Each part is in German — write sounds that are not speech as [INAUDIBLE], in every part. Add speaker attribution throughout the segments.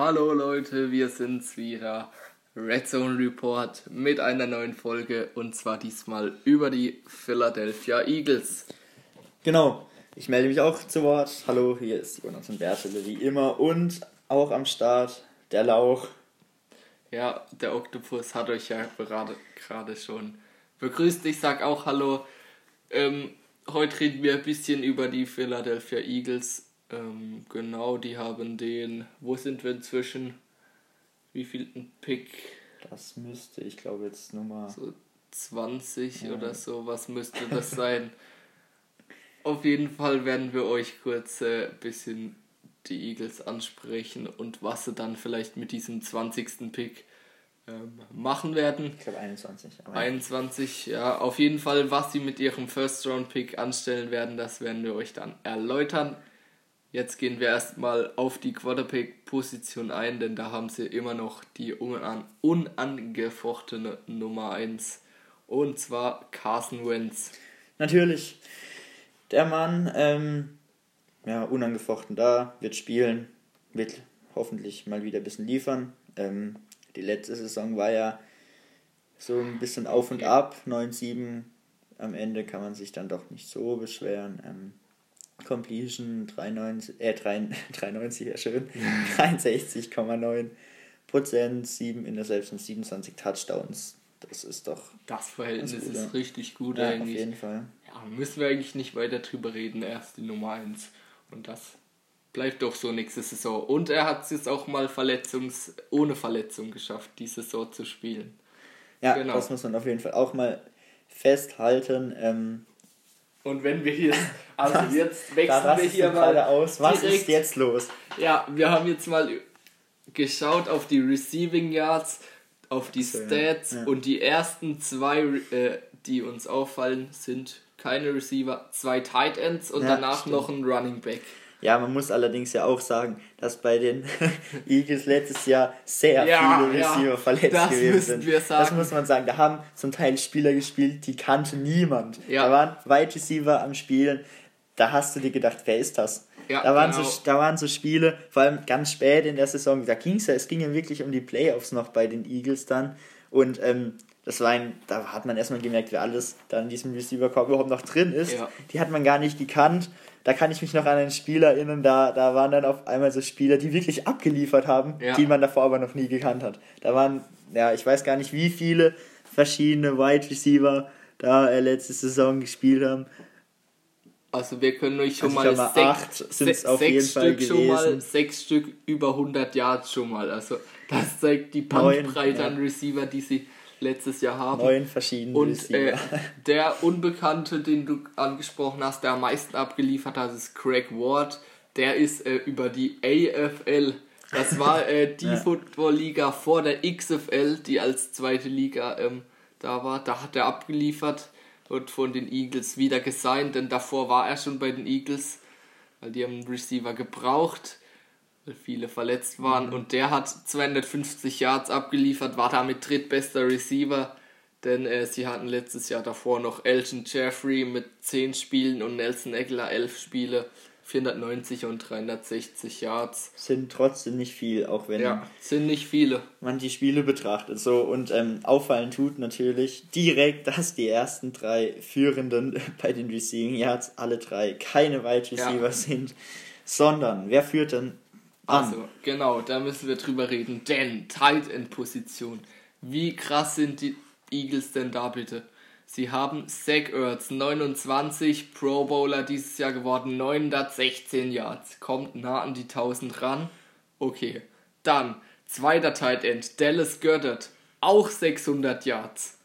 Speaker 1: Hallo Leute, wir sind's wieder. Red Zone Report mit einer neuen Folge und zwar diesmal über die Philadelphia Eagles.
Speaker 2: Genau, ich melde mich auch zu Wort. Hallo, hier ist Jonas und Bertele wie immer und auch am Start der Lauch.
Speaker 1: Ja, der Oktopus hat euch ja gerade, gerade schon begrüßt. Ich sag auch Hallo. Ähm, heute reden wir ein bisschen über die Philadelphia Eagles. Ähm, genau, die haben den, wo sind wir inzwischen? Wie viel ein Pick?
Speaker 2: Das müsste, ich glaube jetzt Nummer
Speaker 1: so 20 ja. oder so, was müsste das sein? [LAUGHS] Auf jeden Fall werden wir euch kurz ein äh, bisschen die Eagles ansprechen und was sie dann vielleicht mit diesem 20. Pick ähm, machen werden.
Speaker 2: Ich glaube 21.
Speaker 1: 21, ja. Auf jeden Fall, was sie mit ihrem First-Round-Pick anstellen werden, das werden wir euch dann erläutern. Jetzt gehen wir erstmal auf die Quarterback-Position ein, denn da haben sie immer noch die unan unangefochtene Nummer 1. Und zwar Carson Wentz.
Speaker 2: Natürlich. Der Mann, ähm, ja, unangefochten da, wird spielen, wird hoffentlich mal wieder ein bisschen liefern. Ähm, die letzte Saison war ja so ein bisschen auf und ab, 9-7. Am Ende kann man sich dann doch nicht so beschweren. Ähm, Completion 93, äh, 93, [LAUGHS] ja schön, [LAUGHS] 63,9 Prozent, 7 Interceptions, 27 Touchdowns. Das ist doch.
Speaker 1: Das Verhältnis ist richtig gut
Speaker 2: ja,
Speaker 1: eigentlich.
Speaker 2: Auf jeden Fall.
Speaker 1: Ja, müssen wir eigentlich nicht weiter drüber reden. Er ist die Nummer 1. Und das bleibt doch so nächste Saison. Und er hat es jetzt auch mal verletzungs ohne Verletzung geschafft, die Saison zu spielen.
Speaker 2: Ja, genau. das muss man auf jeden Fall auch mal festhalten. Ähm,
Speaker 1: und wenn wir hier, also jetzt wechseln wir hier
Speaker 2: mal aus. Was direkt, ist jetzt los?
Speaker 1: Ja, wir haben jetzt mal geschaut auf die Receiving Yards, auf die so, Stats ja. und die ersten zwei, äh, die uns auffallen, sind keine Receiver, zwei Tight Ends und ja, danach stimmt. noch ein Running Back.
Speaker 2: Ja, man muss allerdings ja auch sagen, dass bei den [LAUGHS] Eagles letztes Jahr sehr ja, viele Receiver ja, verletzt das gewesen sind. Wir sagen. Das muss man sagen. Da haben zum Teil Spieler gespielt, die kannte niemand. Ja. Da waren Wide Receiver am Spielen. Da hast du dir gedacht, wer ist das? Ja, da, waren genau. so, da waren so Spiele, vor allem ganz spät in der Saison, da ging es ja, es ging ja wirklich um die Playoffs noch bei den Eagles dann. Und ähm, das war ein, da hat man erstmal gemerkt, wer alles da in diesem Receiver-Korb überhaupt noch drin ist. Ja. Die hat man gar nicht gekannt da kann ich mich noch an einen Spieler erinnern, da, da waren dann auf einmal so Spieler, die wirklich abgeliefert haben, ja. die man davor aber noch nie gekannt hat. Da waren, ja, ich weiß gar nicht, wie viele verschiedene Wide Receiver da äh, letzte Saison gespielt haben.
Speaker 1: Also wir können euch schon also mal, mal auf jeden Fall Stück schon mal, sechs Stück über 100 Yards schon mal. Also das zeigt die Bandbreite an Receiver, die sie letztes Jahr haben.
Speaker 2: Neun verschiedene
Speaker 1: Und äh, der Unbekannte, den du angesprochen hast, der am meisten abgeliefert hat, ist Craig Ward. Der ist äh, über die AFL. Das war äh, [LAUGHS] die ja. Football-Liga vor der XFL, die als zweite Liga ähm, da war. Da hat er abgeliefert und von den Eagles wieder gesigned, denn davor war er schon bei den Eagles, weil die haben einen Receiver gebraucht viele verletzt waren. Mhm. Und der hat 250 Yards abgeliefert, war damit drittbester Receiver. Denn äh, sie hatten letztes Jahr davor noch Elton Jeffrey mit 10 Spielen und Nelson Aguilar 11 Spiele. 490 und 360 Yards.
Speaker 2: Sind trotzdem nicht viel, auch wenn
Speaker 1: ja, sind nicht viele.
Speaker 2: man die Spiele betrachtet. So und ähm, auffallen tut natürlich direkt, dass die ersten drei Führenden [LAUGHS] bei den Receiving Yards alle drei keine Wide Receiver ja. sind, sondern wer führt denn
Speaker 1: also, genau, da müssen wir drüber reden. Denn Tight End Position. Wie krass sind die Eagles denn da bitte? Sie haben Zach Ertz, 29 Pro Bowler dieses Jahr geworden, 916 Yards. Kommt nah an die 1000 ran. Okay. Dann, zweiter Tight End, Dallas Goddard, auch 600 Yards.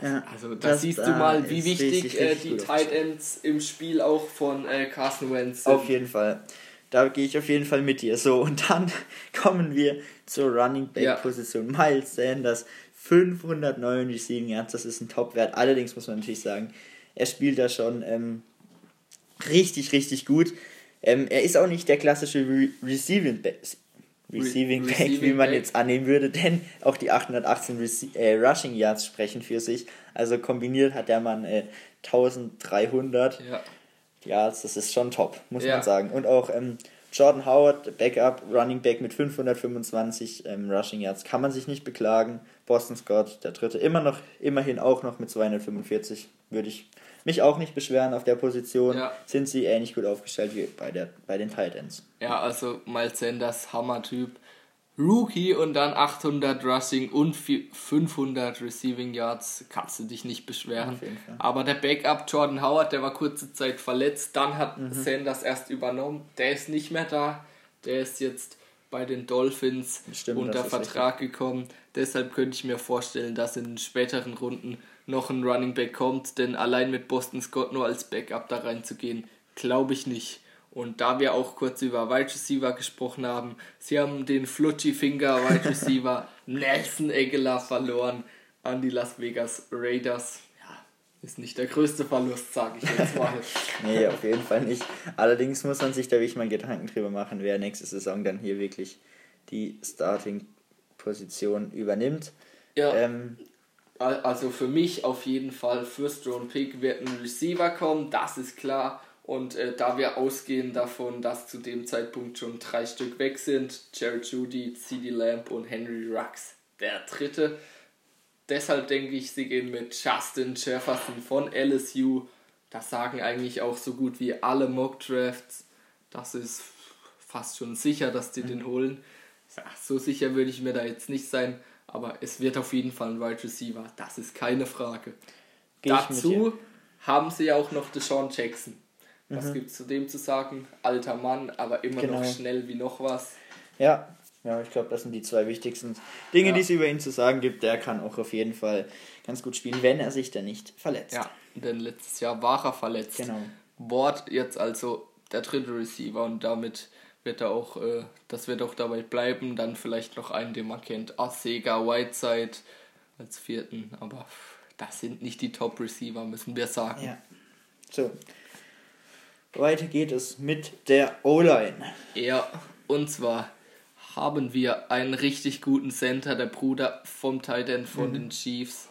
Speaker 1: Ja, also da siehst du mal, wie wichtig richtig, richtig äh, die Tight Ends im Spiel auch von äh, Carson Wentz
Speaker 2: sind. Auf jeden Fall. Da gehe ich auf jeden Fall mit dir. So, und dann [LAUGHS] kommen wir zur Running Back Position. Ja. Miles Sanders, 509 Receiving Yards, das ist ein Top-Wert. Allerdings muss man natürlich sagen, er spielt da schon ähm, richtig, richtig gut. Ähm, er ist auch nicht der klassische Re Receiving Back. Receiving Back, Receiving wie man Back. jetzt annehmen würde, denn auch die 818 Rece äh, Rushing Yards sprechen für sich. Also kombiniert hat der Mann äh, 1300. Ja. Ja, das ist schon top, muss ja. man sagen. Und auch ähm, Jordan Howard, Backup, Running Back mit 525 ähm, Rushing Yards, kann man sich nicht beklagen. Boston Scott, der dritte, immer noch, immerhin auch noch mit 245, würde ich mich auch nicht beschweren. Auf der Position ja. sind sie ähnlich gut aufgestellt wie bei, der, bei den Titans.
Speaker 1: Ja, also Miles Sanders, Hammer-Typ. Rookie und dann 800 Rushing und 500 Receiving Yards, kannst du dich nicht beschweren. Aber der Backup Jordan Howard, der war kurze Zeit verletzt, dann hat mhm. Sanders erst übernommen, der ist nicht mehr da, der ist jetzt bei den Dolphins Stimmt, unter Vertrag richtig. gekommen. Deshalb könnte ich mir vorstellen, dass in späteren Runden noch ein Running Back kommt, denn allein mit Boston Scott nur als Backup da reinzugehen, glaube ich nicht. Und da wir auch kurz über Wide Receiver gesprochen haben, sie haben den Flutschi Finger Wide Receiver [LAUGHS] Nelson Aguilar verloren an die Las Vegas Raiders. Ja, ist nicht der größte Verlust, sage ich jetzt mal. [LAUGHS]
Speaker 2: nee, auf jeden Fall nicht. Allerdings muss man sich da wirklich mal Gedanken drüber machen, wer nächste Saison dann hier wirklich die Starting-Position übernimmt. Ja. Ähm,
Speaker 1: also für mich auf jeden Fall First Round Pick wird ein Receiver kommen, das ist klar. Und äh, da wir ausgehen davon, dass zu dem Zeitpunkt schon drei Stück weg sind, Jared Judy, CD Lamb und Henry Rux, der dritte. Deshalb denke ich, sie gehen mit Justin Jefferson von LSU. Das sagen eigentlich auch so gut wie alle Mock Drafts. Das ist fast schon sicher, dass die den holen. Ja, so sicher würde ich mir da jetzt nicht sein, aber es wird auf jeden Fall ein Wide Receiver. Das ist keine Frage. Geh Dazu haben sie auch noch Deshaun Jackson. Was mhm. gibt es zu dem zu sagen? Alter Mann, aber immer genau. noch schnell wie noch was.
Speaker 2: Ja, ja, ich glaube, das sind die zwei wichtigsten Dinge, ja. die es über ihn zu sagen gibt. Der kann auch auf jeden Fall ganz gut spielen, wenn er sich denn nicht verletzt.
Speaker 1: Ja, denn letztes Jahr war er verletzt. Genau. Ward jetzt also der dritte Receiver und damit wird er auch, äh, das wird auch dabei bleiben. Dann vielleicht noch einen, den man kennt, Asega Whiteside als vierten, aber das sind nicht die Top-Receiver, müssen wir sagen.
Speaker 2: Ja. So, weiter geht es mit der O-Line.
Speaker 1: Ja, und zwar haben wir einen richtig guten Center, der Bruder vom Titan von mhm. den Chiefs,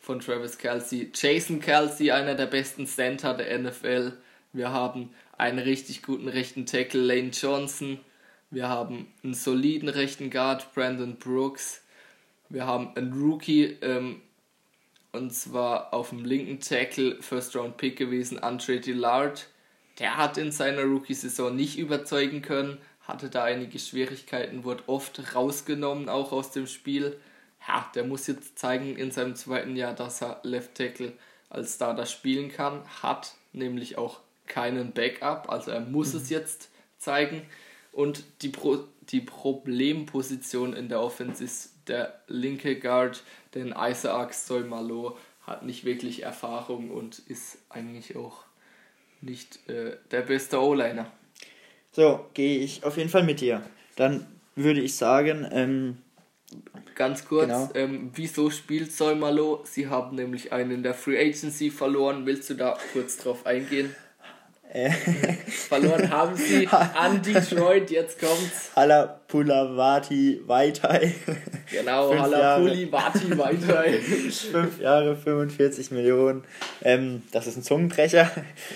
Speaker 1: von Travis Kelsey. Jason Kelsey, einer der besten Center der NFL. Wir haben einen richtig guten rechten Tackle, Lane Johnson. Wir haben einen soliden rechten Guard, Brandon Brooks. Wir haben einen Rookie, ähm, und zwar auf dem linken Tackle, First Round Pick gewesen, Andre Dillard der hat in seiner Rookie-Saison nicht überzeugen können, hatte da einige Schwierigkeiten, wurde oft rausgenommen, auch aus dem Spiel. Ja, der muss jetzt zeigen in seinem zweiten Jahr, dass er Left Tackle als Starter spielen kann, hat nämlich auch keinen Backup, also er muss mhm. es jetzt zeigen. Und die, Pro die Problemposition in der Offense ist der linke Guard, denn Isaac Soimalo hat nicht wirklich Erfahrung und ist eigentlich auch nicht äh, der beste O-Liner.
Speaker 2: So, gehe ich auf jeden Fall mit dir. Dann würde ich sagen, ähm,
Speaker 1: Ganz kurz, genau. ähm, wieso spielt Soimalo? Sie haben nämlich einen in der Free Agency verloren. Willst du da kurz drauf eingehen? Äh. Verloren haben sie [LAUGHS] an Detroit, jetzt kommt's.
Speaker 2: Hala Pulavati Vaitai. Genau, Hala Pulavati Vaitai. Fünf Jahre, 45 [LAUGHS] Millionen. Ähm, das ist ein Zungenbrecher.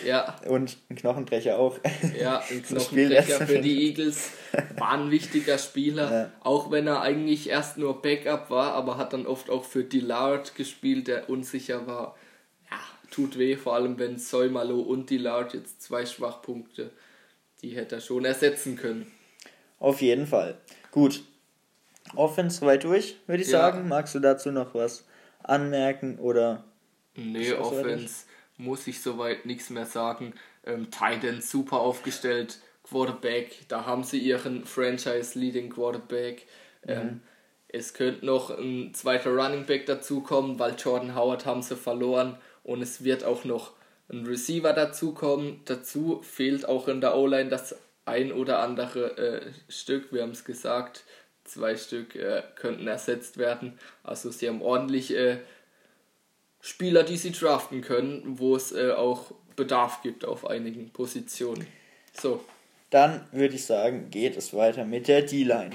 Speaker 2: Ja. Und ein Knochenbrecher auch. Ja, ein [LAUGHS]
Speaker 1: Knochenbrecher für die Eagles. War ein wichtiger Spieler. Ja. Auch wenn er eigentlich erst nur Backup war, aber hat dann oft auch für Dillard gespielt, der unsicher war tut weh, vor allem wenn Soimalo und Dillard jetzt zwei Schwachpunkte, die hätte er schon ersetzen können.
Speaker 2: Auf jeden Fall. Gut. Offense soweit durch, würde ich ja. sagen. Magst du dazu noch was anmerken oder?
Speaker 1: Nee, Offense muss ich soweit nichts mehr sagen. Ähm, Titan super aufgestellt, Quarterback, da haben sie ihren Franchise-Leading Quarterback. Ähm, mhm. Es könnte noch ein zweiter Running Back dazukommen, weil Jordan Howard haben sie verloren und es wird auch noch ein Receiver dazukommen. Dazu fehlt auch in der O-Line das ein oder andere äh, Stück, wir haben es gesagt, zwei Stück äh, könnten ersetzt werden. Also sie haben ordentlich äh, Spieler, die sie draften können, wo es äh, auch Bedarf gibt auf einigen Positionen. So.
Speaker 2: Dann würde ich sagen, geht es weiter mit der D-Line.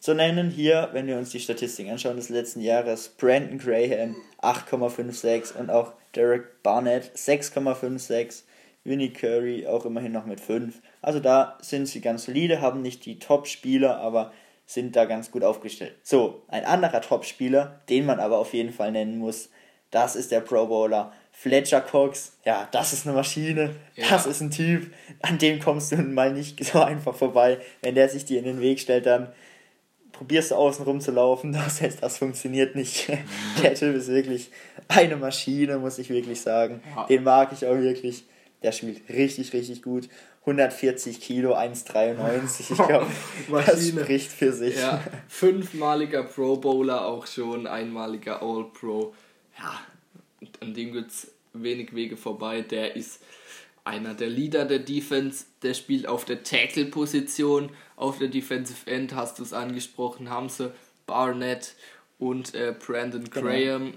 Speaker 2: Zu nennen hier, wenn wir uns die Statistiken anschauen des letzten Jahres, Brandon Graham 8,56 und auch Derek Barnett 6,56. Winnie Curry auch immerhin noch mit 5. Also da sind sie ganz solide, haben nicht die Top-Spieler, aber sind da ganz gut aufgestellt. So, ein anderer Top-Spieler, den man aber auf jeden Fall nennen muss, das ist der Pro Bowler Fletcher Cox. Ja, das ist eine Maschine, ja. das ist ein Typ, an dem kommst du mal nicht so einfach vorbei. Wenn der sich dir in den Weg stellt, dann probierst du außen rum zu laufen, [LAUGHS] das heißt, das funktioniert nicht. der Typ ist wirklich eine Maschine, muss ich wirklich sagen. Ja. Den mag ich auch wirklich. Der spielt richtig, richtig gut. 140 Kilo, 1,93. Ich glaube, [LAUGHS] das
Speaker 1: spricht für sich. Ja, [LAUGHS] fünfmaliger Pro Bowler auch schon, einmaliger All Pro. Ja, an dem gibt es wenig Wege vorbei. Der ist einer der Leader der Defense. Der spielt auf der Tackle-Position. Auf der Defensive End hast du es angesprochen, haben sie Barnett und äh, Brandon genau. Graham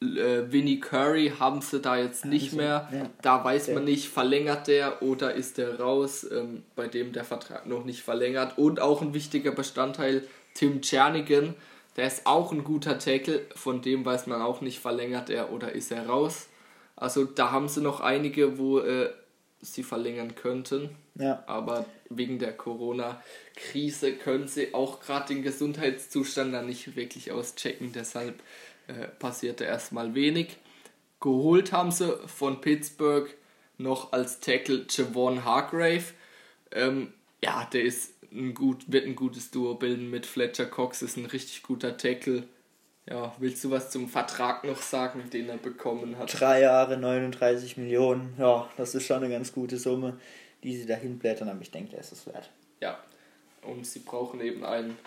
Speaker 1: äh, Vinnie Curry haben sie da jetzt nicht also, mehr. Ja. Da weiß man nicht, verlängert der oder ist der raus, ähm, bei dem der Vertrag noch nicht verlängert. Und auch ein wichtiger Bestandteil, Tim Czernigan, der ist auch ein guter Tackle, von dem weiß man auch nicht, verlängert er oder ist er raus. Also da haben sie noch einige, wo äh, sie verlängern könnten. Ja. Aber wegen der Corona-Krise können sie auch gerade den Gesundheitszustand dann nicht wirklich auschecken. Deshalb äh, passierte erstmal wenig. Geholt haben sie von Pittsburgh noch als Tackle Javon Hargrave. Ähm, ja, der ist ein gut, wird ein gutes Duo bilden mit Fletcher Cox, ist ein richtig guter Tackle. Ja, willst du was zum Vertrag noch sagen, den er bekommen hat?
Speaker 2: Drei Jahre, 39 Millionen. Ja, das ist schon eine ganz gute Summe, die sie dahin blättern, aber ich denke, der ist es wert.
Speaker 1: Ja, und sie brauchen eben einen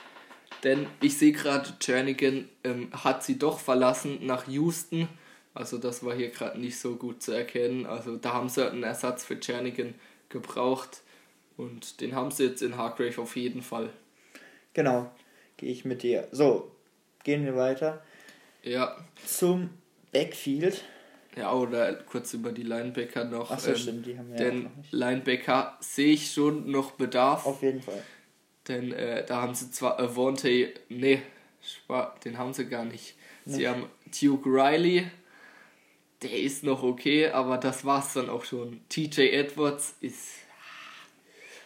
Speaker 1: denn ich sehe gerade, Jernigan ähm, hat sie doch verlassen nach Houston. Also das war hier gerade nicht so gut zu erkennen. Also da haben sie einen Ersatz für Jernigan gebraucht. Und den haben sie jetzt in Hargrave auf jeden Fall.
Speaker 2: Genau, gehe ich mit dir. So, gehen wir weiter. Ja. Zum Backfield.
Speaker 1: Ja, oder kurz über die Linebacker noch. Ach so, ähm, stimmt, die haben wir Denn ja Linebacker sehe ich schon noch Bedarf.
Speaker 2: Auf jeden Fall.
Speaker 1: Denn äh, da haben sie zwar Avante, nee, den haben sie gar nicht. Nee. Sie haben Duke Riley, der ist noch okay, aber das war's dann auch schon. TJ Edwards ist.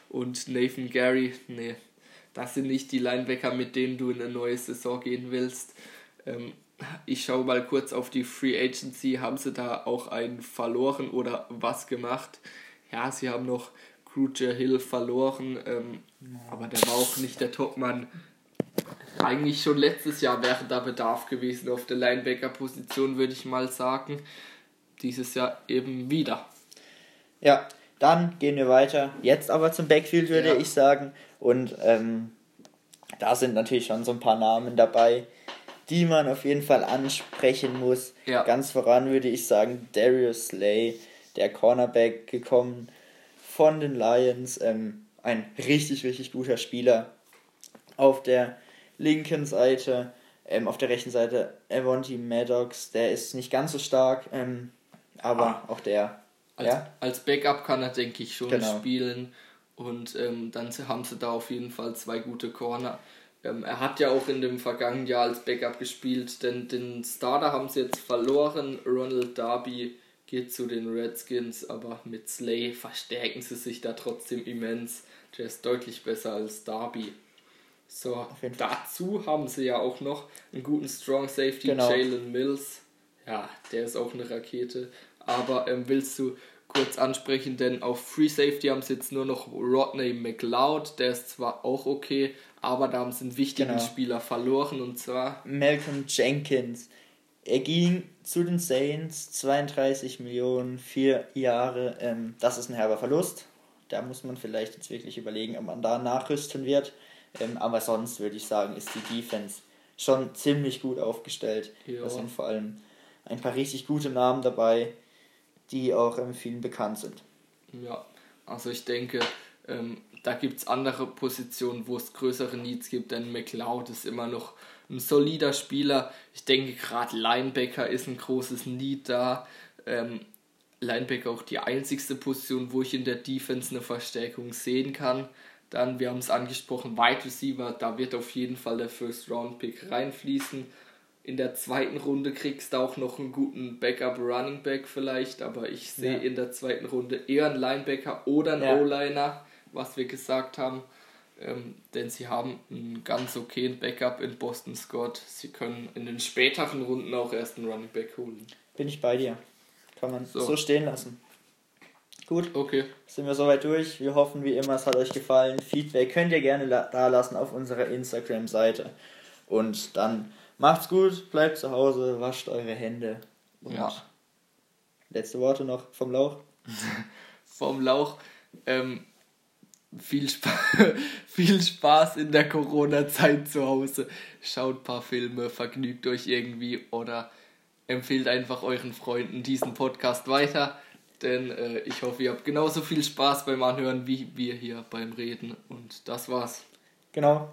Speaker 1: Und Nathan Gary, nee, das sind nicht die Linebacker, mit denen du in eine neue Saison gehen willst. Ähm, ich schaue mal kurz auf die Free Agency. Haben sie da auch einen verloren oder was gemacht? Ja, sie haben noch Cruiser Hill verloren, ähm, aber der war auch nicht der Topmann. Eigentlich schon letztes Jahr wäre da Bedarf gewesen auf der Linebacker-Position, würde ich mal sagen. Dieses Jahr eben wieder.
Speaker 2: Ja, dann gehen wir weiter. Jetzt aber zum Backfield, würde ja. ich sagen. Und ähm, da sind natürlich schon so ein paar Namen dabei, die man auf jeden Fall ansprechen muss. Ja. Ganz voran würde ich sagen, Darius Slay, der Cornerback gekommen von den Lions. Ähm, ein richtig, richtig guter Spieler. Auf der linken Seite, ähm, auf der rechten Seite Avonti Maddox, der ist nicht ganz so stark, ähm, aber ah. auch der.
Speaker 1: Als, ja? als Backup kann er, denke ich, schon genau. spielen. Und ähm, dann haben sie da auf jeden Fall zwei gute Corner. Ähm, er hat ja auch in dem vergangenen Jahr als Backup gespielt, denn den Starter haben sie jetzt verloren. Ronald Darby geht zu den Redskins, aber mit Slay verstärken sie sich da trotzdem immens. Der ist deutlich besser als Darby. So, dazu haben sie ja auch noch einen guten Strong Safety, genau. Jalen Mills. Ja, der ist auch eine Rakete. Aber ähm, willst du kurz ansprechen, denn auf Free Safety haben sie jetzt nur noch Rodney McLeod, der ist zwar auch okay, aber da haben sie einen wichtigen genau. Spieler verloren und zwar
Speaker 2: Malcolm Jenkins. Er ging zu den Saints, 32 Millionen, vier Jahre. Ähm, das ist ein herber Verlust. Da muss man vielleicht jetzt wirklich überlegen, ob man da nachrüsten wird. Ähm, aber sonst würde ich sagen, ist die Defense schon ziemlich gut aufgestellt. Ja. Da sind vor allem ein paar richtig gute Namen dabei, die auch ähm, vielen bekannt sind.
Speaker 1: Ja, also ich denke, ähm, da gibt es andere Positionen, wo es größere Needs gibt, denn McLeod ist immer noch ein solider Spieler. Ich denke gerade Linebacker ist ein großes Need da. Ähm, Linebacker auch die einzigste Position, wo ich in der Defense eine Verstärkung sehen kann. Dann, wir haben es angesprochen, Wide Receiver, da wird auf jeden Fall der First Round Pick reinfließen. In der zweiten Runde kriegst du auch noch einen guten Backup Running Back vielleicht, aber ich sehe ja. in der zweiten Runde eher einen Linebacker oder einen ja. O-Liner, was wir gesagt haben. Ähm, denn sie haben einen ganz okayen Backup in Boston Scott. Sie können in den späteren Runden auch erst einen Running Back holen.
Speaker 2: Bin ich bei dir. Kann man so, so stehen lassen. Gut. Okay. Sind wir soweit durch. Wir hoffen wie immer, es hat euch gefallen. Feedback könnt ihr gerne da lassen auf unserer Instagram-Seite. Und dann macht's gut, bleibt zu Hause, wascht eure Hände. Und ja. Letzte Worte noch vom Lauch. [LAUGHS]
Speaker 1: vom Lauch. Ähm, viel, Sp [LAUGHS] viel Spaß in der Corona-Zeit zu Hause. Schaut ein paar Filme, vergnügt euch irgendwie oder empfehlt einfach euren Freunden diesen Podcast weiter. Denn äh, ich hoffe, ihr habt genauso viel Spaß beim Anhören wie wir hier beim Reden. Und das war's.
Speaker 2: Genau.